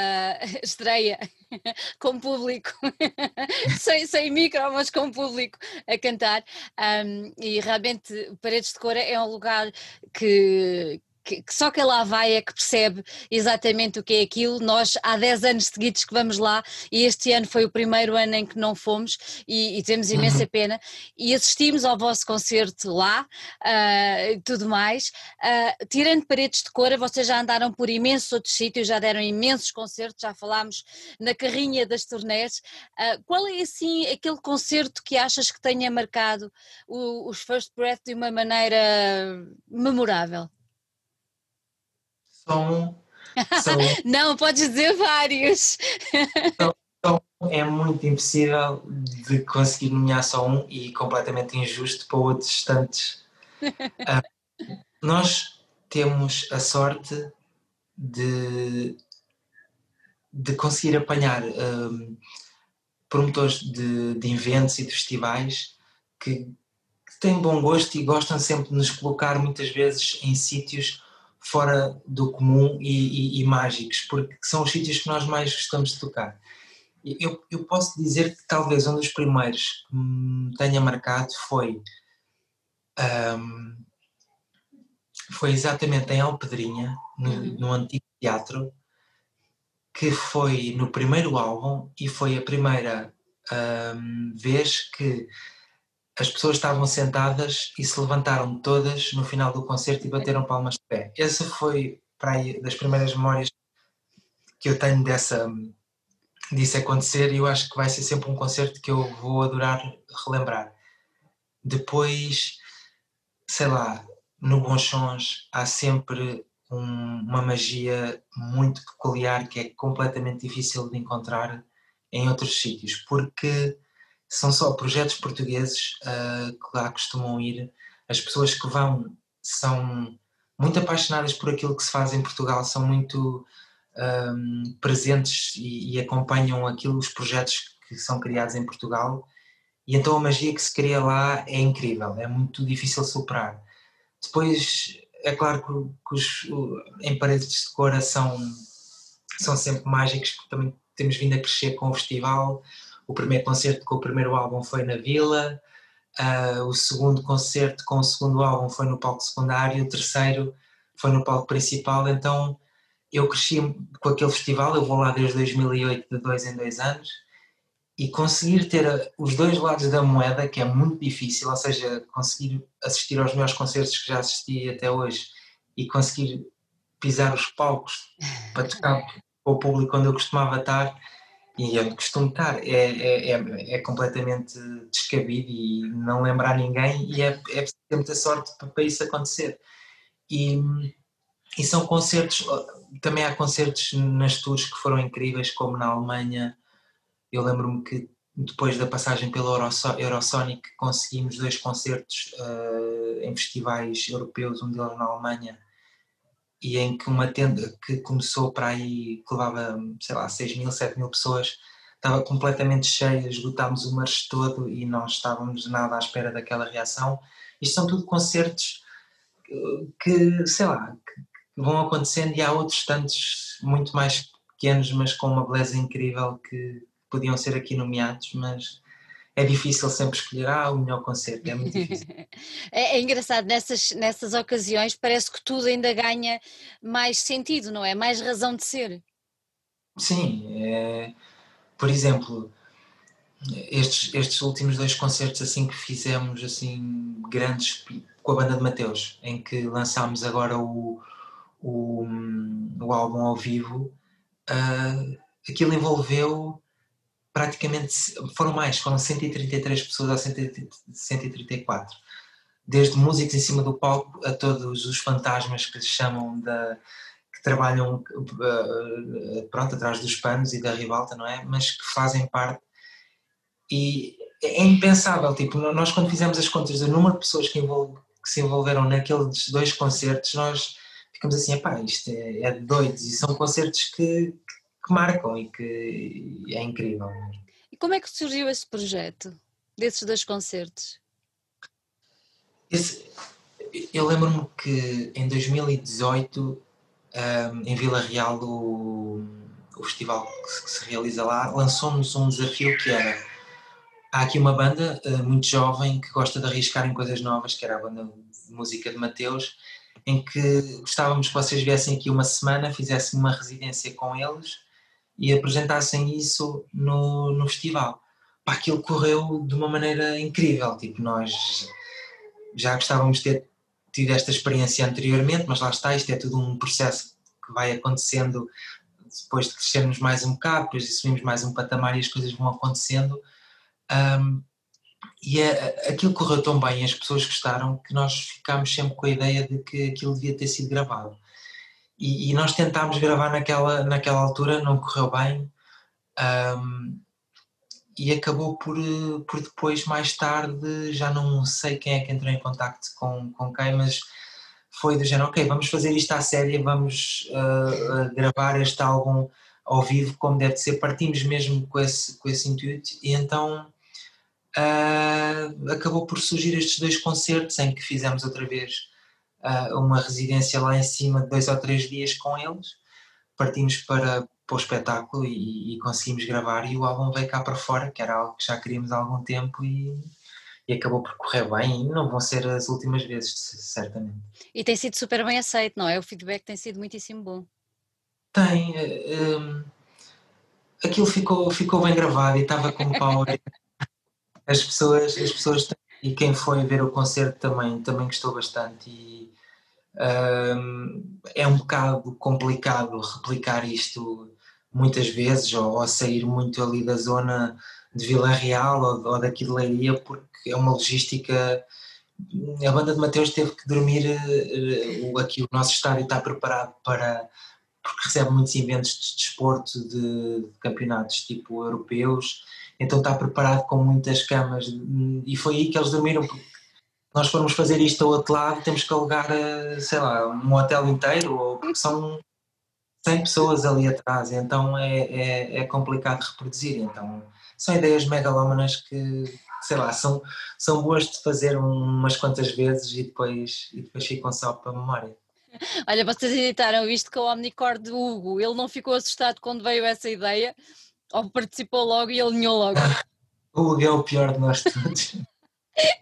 estreia com público, sem, sem micro, mas com público a cantar. Um, e realmente Paredes de Cora é um lugar que, que, que, só quem lá vai é que percebe exatamente o que é aquilo. Nós há 10 anos seguidos que vamos lá e este ano foi o primeiro ano em que não fomos e, e temos imensa uhum. pena. E assistimos ao vosso concerto lá e uh, tudo mais. Uh, tirando paredes de cora, vocês já andaram por imensos outros sítios, já deram imensos concertos, já falámos na carrinha das turnés. Uh, qual é assim aquele concerto que achas que tenha marcado o, os First Breath de uma maneira memorável? São. são Não, podes dizer vários. São, é muito impossível de conseguir nomear só um e completamente injusto para outros tantos. Uh, nós temos a sorte de, de conseguir apanhar um, promotores de, de eventos e de festivais que, que têm bom gosto e gostam sempre de nos colocar muitas vezes em sítios fora do comum e, e, e, mágicos, porque são os sítios que nós mais gostamos de tocar. Eu, eu posso dizer que talvez um dos primeiros que me tenha marcado foi um, foi exatamente em Alpedrinha, no, uhum. no antigo teatro, que foi no primeiro álbum e foi a primeira um, vez que as pessoas estavam sentadas e se levantaram todas no final do concerto e bateram palmas de pé. Essa foi para aí, das primeiras memórias que eu tenho dessa disso acontecer e eu acho que vai ser sempre um concerto que eu vou adorar relembrar. Depois, sei lá, no Bonchons há sempre um, uma magia muito peculiar que é completamente difícil de encontrar em outros sítios, porque são só projetos portugueses uh, que lá costumam ir. As pessoas que vão são muito apaixonadas por aquilo que se faz em Portugal, são muito um, presentes e, e, acompanham aquilo, os projetos que são criados em Portugal. E então a magia que se cria lá é incrível, é muito difícil superar. Depois é claro que, que os, em paredes de cora são, são sempre mágicos, porque também temos vindo a crescer com o festival. O primeiro concerto com o primeiro álbum foi na Vila, uh, o segundo concerto com o segundo álbum foi no palco secundário, o terceiro foi no palco principal. Então eu cresci com aquele festival, eu vou lá desde 2008, de dois em dois anos e conseguir ter os dois lados da moeda, que é muito difícil, ou seja, conseguir assistir aos melhores concertos que já assisti até hoje e conseguir pisar os palcos para tocar para o público onde eu costumava estar e onde costumo estar, é, é, é, é completamente descabido e não lembrar ninguém e é, é preciso ter muita sorte para isso acontecer. E, e são concertos, também há concertos nas tours que foram incríveis, como na Alemanha, eu lembro-me que depois da passagem pelo Eurosonic conseguimos dois concertos uh, em festivais europeus, um deles na Alemanha, e em que uma tenda que começou para aí, que levava, sei lá, 6 mil, 7 mil pessoas, estava completamente cheia, esgotámos o marcho todo e não estávamos nada à espera daquela reação. Isto são tudo concertos que, sei lá, que vão acontecendo e há outros tantos muito mais pequenos, mas com uma beleza incrível que podiam ser aqui nomeados, mas é difícil sempre escolher ah, o melhor concerto, é muito difícil. é, é, engraçado, nessas, nessas ocasiões parece que tudo ainda ganha mais sentido, não é? Mais razão de ser. Sim, é, por exemplo, estes, estes últimos dois concertos assim que fizemos assim grandes com a banda de Mateus, em que lançámos agora o, o, o álbum ao vivo, uh, aquilo envolveu praticamente foram mais, foram 133 pessoas ou 134. Desde músicos em cima do palco a todos os fantasmas que se chamam da que trabalham eh, pronto, atrás dos panos e da ribalta, não é? Mas que fazem parte e é impensável, tipo, nós quando fizemos as contas do número de pessoas que, envolve, que se envolveram naqueles dois concertos, nós ficamos assim, epá, isto é, é de doidos e são concertos que, que marcam e que é incrível. E como é que surgiu esse projeto, desses dois concertos? Esse, eu lembro-me que em 2018, um, em Vila Real, o, o festival que se realiza lá, lançou-nos um desafio que era há aqui uma banda uh, muito jovem que gosta de arriscar em coisas novas, que era a banda de música de Mateus, em que gostávamos que vocês viessem aqui uma semana, fizessem uma residência com eles e apresentassem isso no, no festival. Pá, aquilo correu de uma maneira incrível, tipo, nós já gostávamos de ter tido esta experiência anteriormente, mas lá está, isto é tudo um processo que vai acontecendo depois de crescermos mais um bocado, depois de subirmos mais um patamar e as coisas vão acontecendo. Um, e é, aquilo correu tão bem, as pessoas gostaram, que nós ficámos sempre com a ideia de que aquilo devia ter sido gravado. E, e nós tentámos gravar naquela, naquela altura, não correu bem, um, e acabou por, por depois, mais tarde, já não sei quem é que entrou em contato com, com quem, mas foi do género, ok, vamos fazer isto à série, vamos uh, uh, gravar este álbum ao vivo como deve ser, partimos mesmo com esse, com esse intuito e então uh, acabou por surgir estes dois concertos em que fizemos outra vez uma residência lá em cima de dois ou três dias com eles, partimos para, para o espetáculo e, e conseguimos gravar e o álbum veio cá para fora, que era algo que já queríamos há algum tempo e e acabou por correr bem e não vão ser as últimas vezes, certamente. E tem sido super bem aceito, não é? O feedback tem sido muitíssimo bom. Tem. Um, aquilo ficou, ficou bem gravado e estava com power. as pessoas, as pessoas e quem foi ver o concerto também, também gostou bastante e é um bocado complicado replicar isto muitas vezes ou, ou sair muito ali da zona de Vila Real ou, ou daqui de Leiria, porque é uma logística. A banda de Mateus teve que dormir uh, aqui, o nosso estádio está preparado para. porque recebe muitos eventos de desporto, de, de campeonatos tipo europeus, então está preparado com muitas camas e foi aí que eles dormiram, porque nós formos fazer isto ao outro lado, temos que alugar, eh, sei lá, um hotel inteiro, ou porque são 100 pessoas ali atrás, então é, é, é complicado reproduzir. Então são ideias megalómanas que, sei lá, são, são boas de fazer umas quantas vezes e depois, e depois ficam só para a memória. Olha, vocês editaram isto com o Omnicord do Hugo, ele não ficou assustado quando veio essa ideia, ou participou logo e alinhou logo? o Hugo é o pior de nós todos.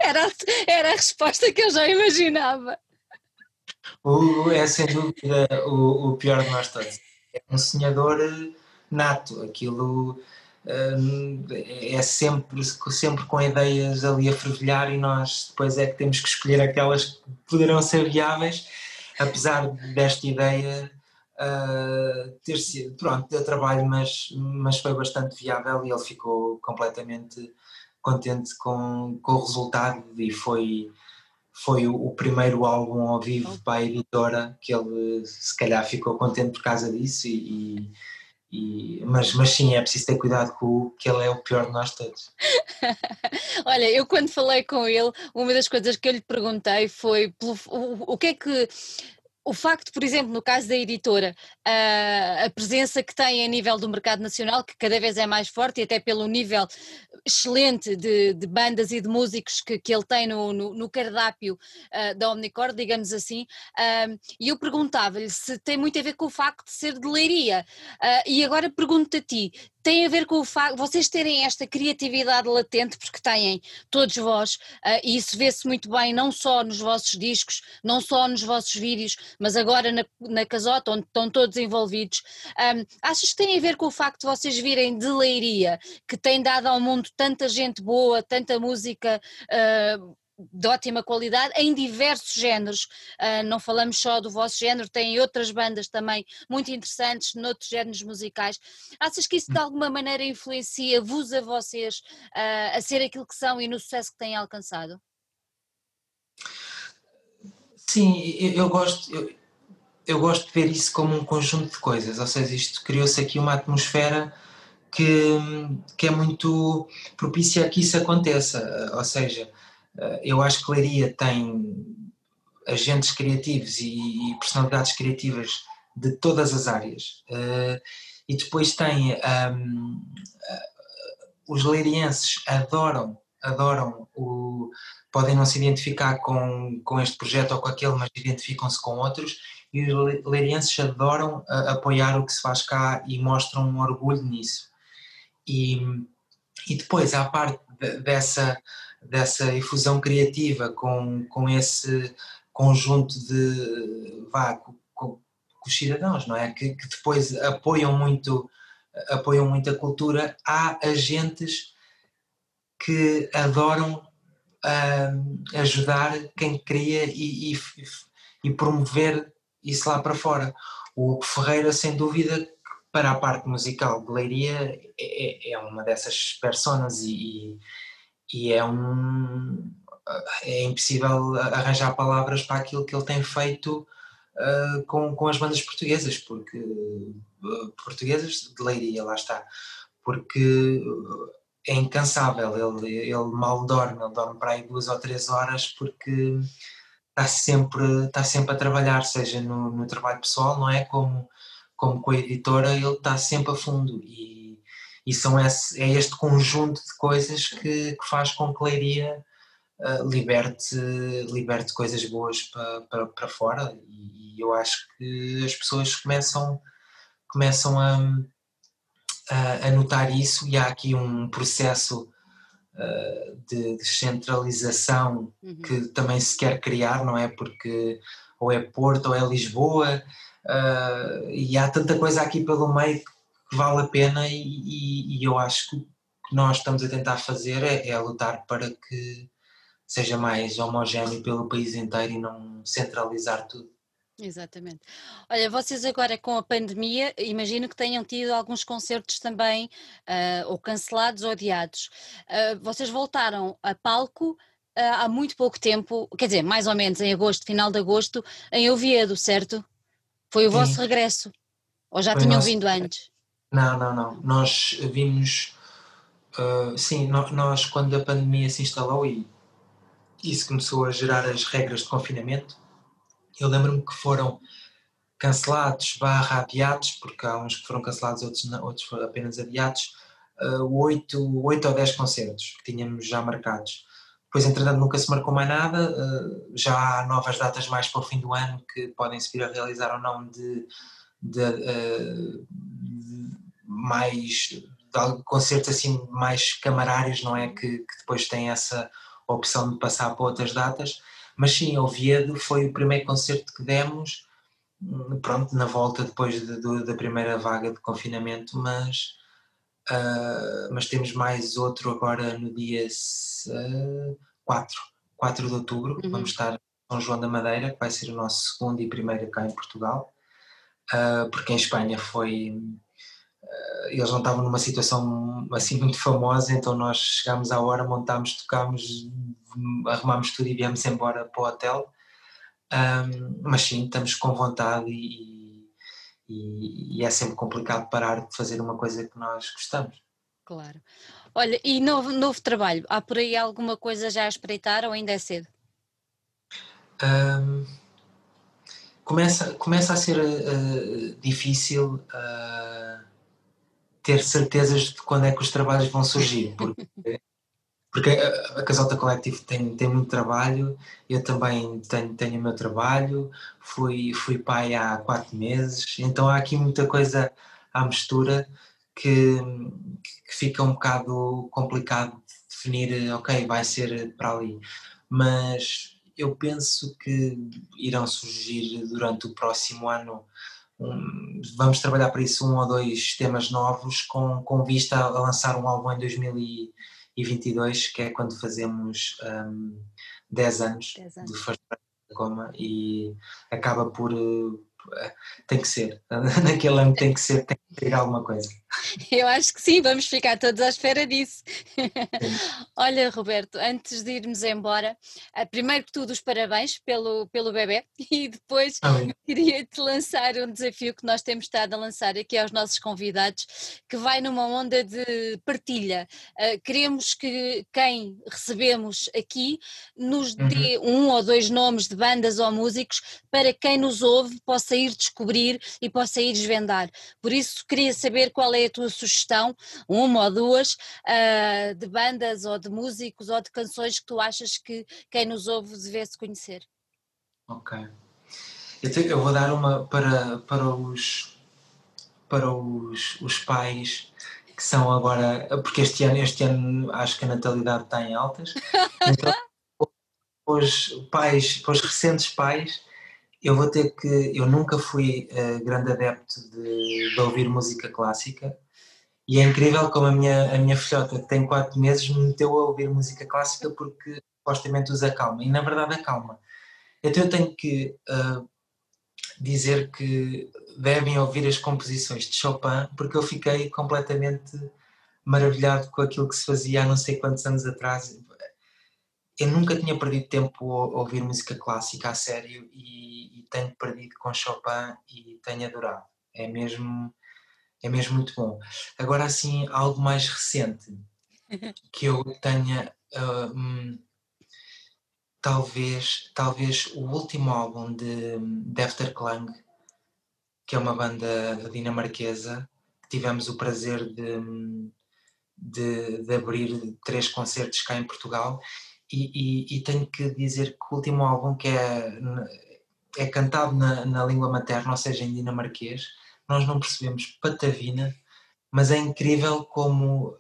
era, era a resposta que eu já imaginava. O é sem dúvida o, o pior de nós todos. É um sonhador nato, aquilo é sempre, sempre com ideias ali a fervilhar e nós depois é que temos que escolher aquelas que poderão ser viáveis, apesar desta ideia uh, ter sido, pronto, deu trabalho, mas, mas foi bastante viável e ele ficou completamente contente com, com o resultado e foi, foi o, primeiro álbum ao vivo para a editora que ele se calhar ficou contente por causa disso e, e e, mas, mas sim, é preciso ter cuidado com o que ele é o pior de nós todos. Olha, eu quando falei com ele, uma das coisas que eu lhe perguntei foi pelo, o, o que é que o facto, por exemplo, no caso da editora, a, a, presença que tem a nível do mercado nacional, que cada vez é mais forte, e até pelo nível excelente de, de bandas e de músicos que, que ele tem no, no, no cardápio uh, da Omnicord, digamos assim, uh, e eu perguntava-lhe se tem muito a ver com o facto de ser de leiria. E agora pergunto-te a ti: tem a ver com o facto vocês terem esta criatividade latente, porque têm todos vós, uh, e isso vê-se muito bem não só nos vossos discos, não só nos vossos vídeos, mas agora na, na casota, onde estão todos envolvidos. Um, achas que tem a ver com o facto de vocês virem de Leiria, que tem dado ao mundo tanta gente boa, tanta música. Uh, de ótima qualidade em diversos géneros. Uh, não falamos só do vosso género, tem outras bandas também muito interessantes noutros géneros musicais. Achas que isso de alguma maneira influencia-vos a vocês uh, a ser aquilo que são e no sucesso que têm alcançado? Sim, eu, eu gosto. Eu, eu gosto de ver isso como um conjunto de coisas, ou seja, isto criou-se aqui uma atmosfera que, que é muito propícia a que isso aconteça, ou seja, eu acho que Leiria tem agentes criativos e, personalidades criativas de todas as áreas. Eh, e depois tem um, eh, os leirienses adoram, adoram o, podem não se identificar com, com este projeto ou com aquele, mas identificam-se com outros e os leirienses adoram apoiar o que se faz cá e mostram um orgulho nisso. E, e depois, à parte dessa dessa efusão criativa com, com, esse, conjunto de vá, com, com, com os cidadãos, não é? Que, que, depois apoiam muito, apoiam muito a cultura. Há agentes que adoram ajudar quem cria e, e, e, promover isso lá para fora. O Ferreira, sem dúvida, para a parte musical de Leiria, é, é uma dessas personas e, e é um é impossível arranjar palavras para aquilo que ele tem feito uh, com, com as bandas portuguesas, porque uh, portuguesas de Leiria, lá está, porque é incansável, ele, ele mal dorme, ele dorme para aí duas ou três horas porque está sempre, está sempre a trabalhar, seja no, no trabalho pessoal, não é? Como, como com a editora, ele está sempre a fundo e, e são esse, é este conjunto de coisas que, que faz com que Leiria uh, liberte, liberte coisas boas para, para, para fora e, e eu acho que as pessoas começam, começam a a, a notar isso e há aqui um processo uh, de descentralização uhum. que também se quer criar, não é? Porque ou é Porto ou é Lisboa uh, e há tanta coisa aqui pelo meio que vale a pena e, e, e eu acho que o que nós estamos a tentar fazer é, é lutar para que seja mais homogéneo pelo país inteiro e não centralizar tudo. Exatamente. Olha, vocês agora com a pandemia, imagino que tenham tido alguns concertos também, uh, ou cancelados ou adiados. Uh, vocês voltaram a palco uh, há muito pouco tempo, quer dizer, mais ou menos em agosto, final de agosto, em Oviedo, certo? Foi o Sim. vosso regresso? Ou já Foi tinham nosso... vindo antes? Não, não, não. Nós vimos. sim, nós, quando a pandemia se instalou e isso começou a gerar as regras de confinamento eu lembro-me que foram cancelados barra adiados, porque há uns que foram cancelados, outros, não, outros foram apenas adiados, oito uh, ou dez concertos que tínhamos já marcados. Depois, entretanto, nunca se marcou mais nada, uh, já há novas datas mais para o fim do ano que podem se vir a realizar ou não de, de, uh, mais concertos assim mais camarários, não é? Que, que depois têm essa opção de passar para outras datas mas sim, Oviedo foi o primeiro concerto que demos, hum, pronto, na volta depois de, de, da primeira vaga de confinamento, mas, uh, mas temos mais outro agora no dia uh, 4, 4 de outubro, uhum. vamos estar em São João da Madeira, que vai ser o nosso segundo e primeiro cá em Portugal, uh, porque em Espanha foi eles não estavam numa situação assim muito famosa, então nós chegámos à hora, montámos, tocámos, arrumámos tudo e viemos embora para o hotel. Um, mas sim, estamos com vontade e, e, e, é sempre complicado parar de fazer uma coisa que nós gostamos. Claro. Olha, e novo, novo trabalho, há por aí alguma coisa já a espreitar ou ainda é cedo? Um, começa, começa a ser uh, difícil. Uh, ter certezas de quando é que os trabalhos vão surgir, porque, porque a, a Casalta Collective tem, tem muito trabalho, eu também tenho, tenho o meu trabalho, fui, fui pai há quatro meses, então há aqui muita coisa à mistura que, que fica um bocado complicado definir, ok, vai ser para ali, mas eu penso que irão surgir durante o próximo ano um, vamos trabalhar para isso um ou dois temas novos com, com vista a lançar um álbum em 2022, que é quando fazemos um, 10 anos, 10 anos. de First Coma e acaba por tem que ser, naquele ano tem que ser, tem que ter alguma coisa. Eu acho que sim, vamos ficar todos à espera disso. Olha, Roberto, antes de irmos embora, eh, primeiro que tudo, os parabéns pelo, pelo bebê e depois queria-te lançar um desafio que nós temos estado a lançar aqui aos nossos convidados, que vai numa onda de partilha. Uh, queremos que quem recebemos aqui nos dê uhum. um ou dois nomes de bandas ou músicos para quem nos ouve possa ir descobrir e possa ir desvendar. Por isso, queria saber qual é a tua sugestão, uma ou duas, uh, de bandas ou de músicos ou de canções que tu achas que quem nos ouve devesse conhecer. Ok. Eu, te, eu vou dar uma para, para os para os, os pais que são agora, porque este ano, este ano acho que a natalidade está em altas, então os pais, para os recentes pais, eu vou ter que. Eu nunca fui uh, grande adepto de, de, ouvir música clássica e é incrível como a minha, a minha filhota, que tem 4 meses, me meteu a ouvir música clássica porque supostamente usa calma e na verdade acalma. Então eu tenho que uh, dizer que devem ouvir as composições de Chopin porque eu fiquei completamente maravilhado com aquilo que se fazia há não sei quantos anos atrás eu nunca tinha perdido tempo a ouvir música clássica a sério e, e, tenho perdido com Chopin e tenho adorado. É mesmo, é mesmo muito bom. Agora, assim, algo mais recente que eu tenha. Uh, talvez, talvez o último álbum de Defter Klang, que é uma banda dinamarquesa, que tivemos o prazer de, de, de abrir três concertos cá em Portugal e, e, e, tenho que dizer que o último álbum que é, é cantado na, na língua materna, ou seja, em dinamarquês, nós não percebemos patavina, mas é incrível como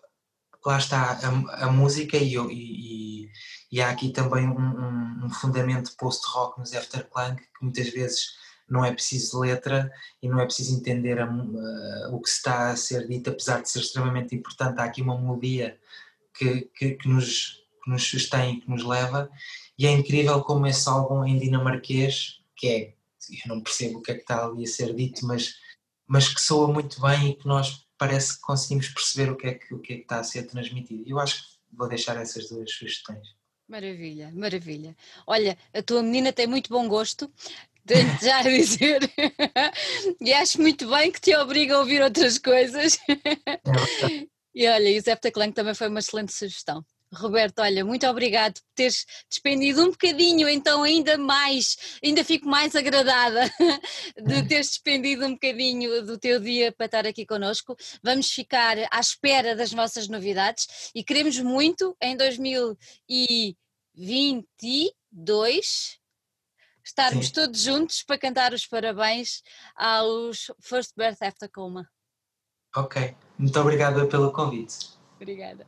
lá está a, a música e, e, e, há aqui também um, um, fundamento post-rock nos Afterclang que muitas vezes não é preciso letra e não é preciso entender a, a, o que está a ser dito, apesar de ser extremamente importante. Há aqui uma melodia que, que, que nos que nos sustém e que nos leva, e é incrível como esse álbum em dinamarquês, que é, eu não percebo o que é que está ali a ser dito, mas, mas que soa muito bem e que nós parece que conseguimos perceber o que é que, o que, é que está a ser transmitido. Eu acho que vou deixar essas duas sugestões. Maravilha, maravilha. Olha, a tua menina tem muito bom gosto, tenho já a dizer. e acho muito bem que te obriga a ouvir outras coisas. É e olha, e o Zé Clank também foi uma excelente sugestão. Roberto, olha, muito obrigado por teres despendido um bocadinho, então ainda mais, ainda fico mais agradada de teres despendido um bocadinho do teu dia para estar aqui connosco. Vamos ficar à espera das nossas novidades e queremos muito em 2022 estarmos Sim. todos juntos para cantar os parabéns aos First Birth After Coma. Ok, muito obrigada pelo convite. Obrigada.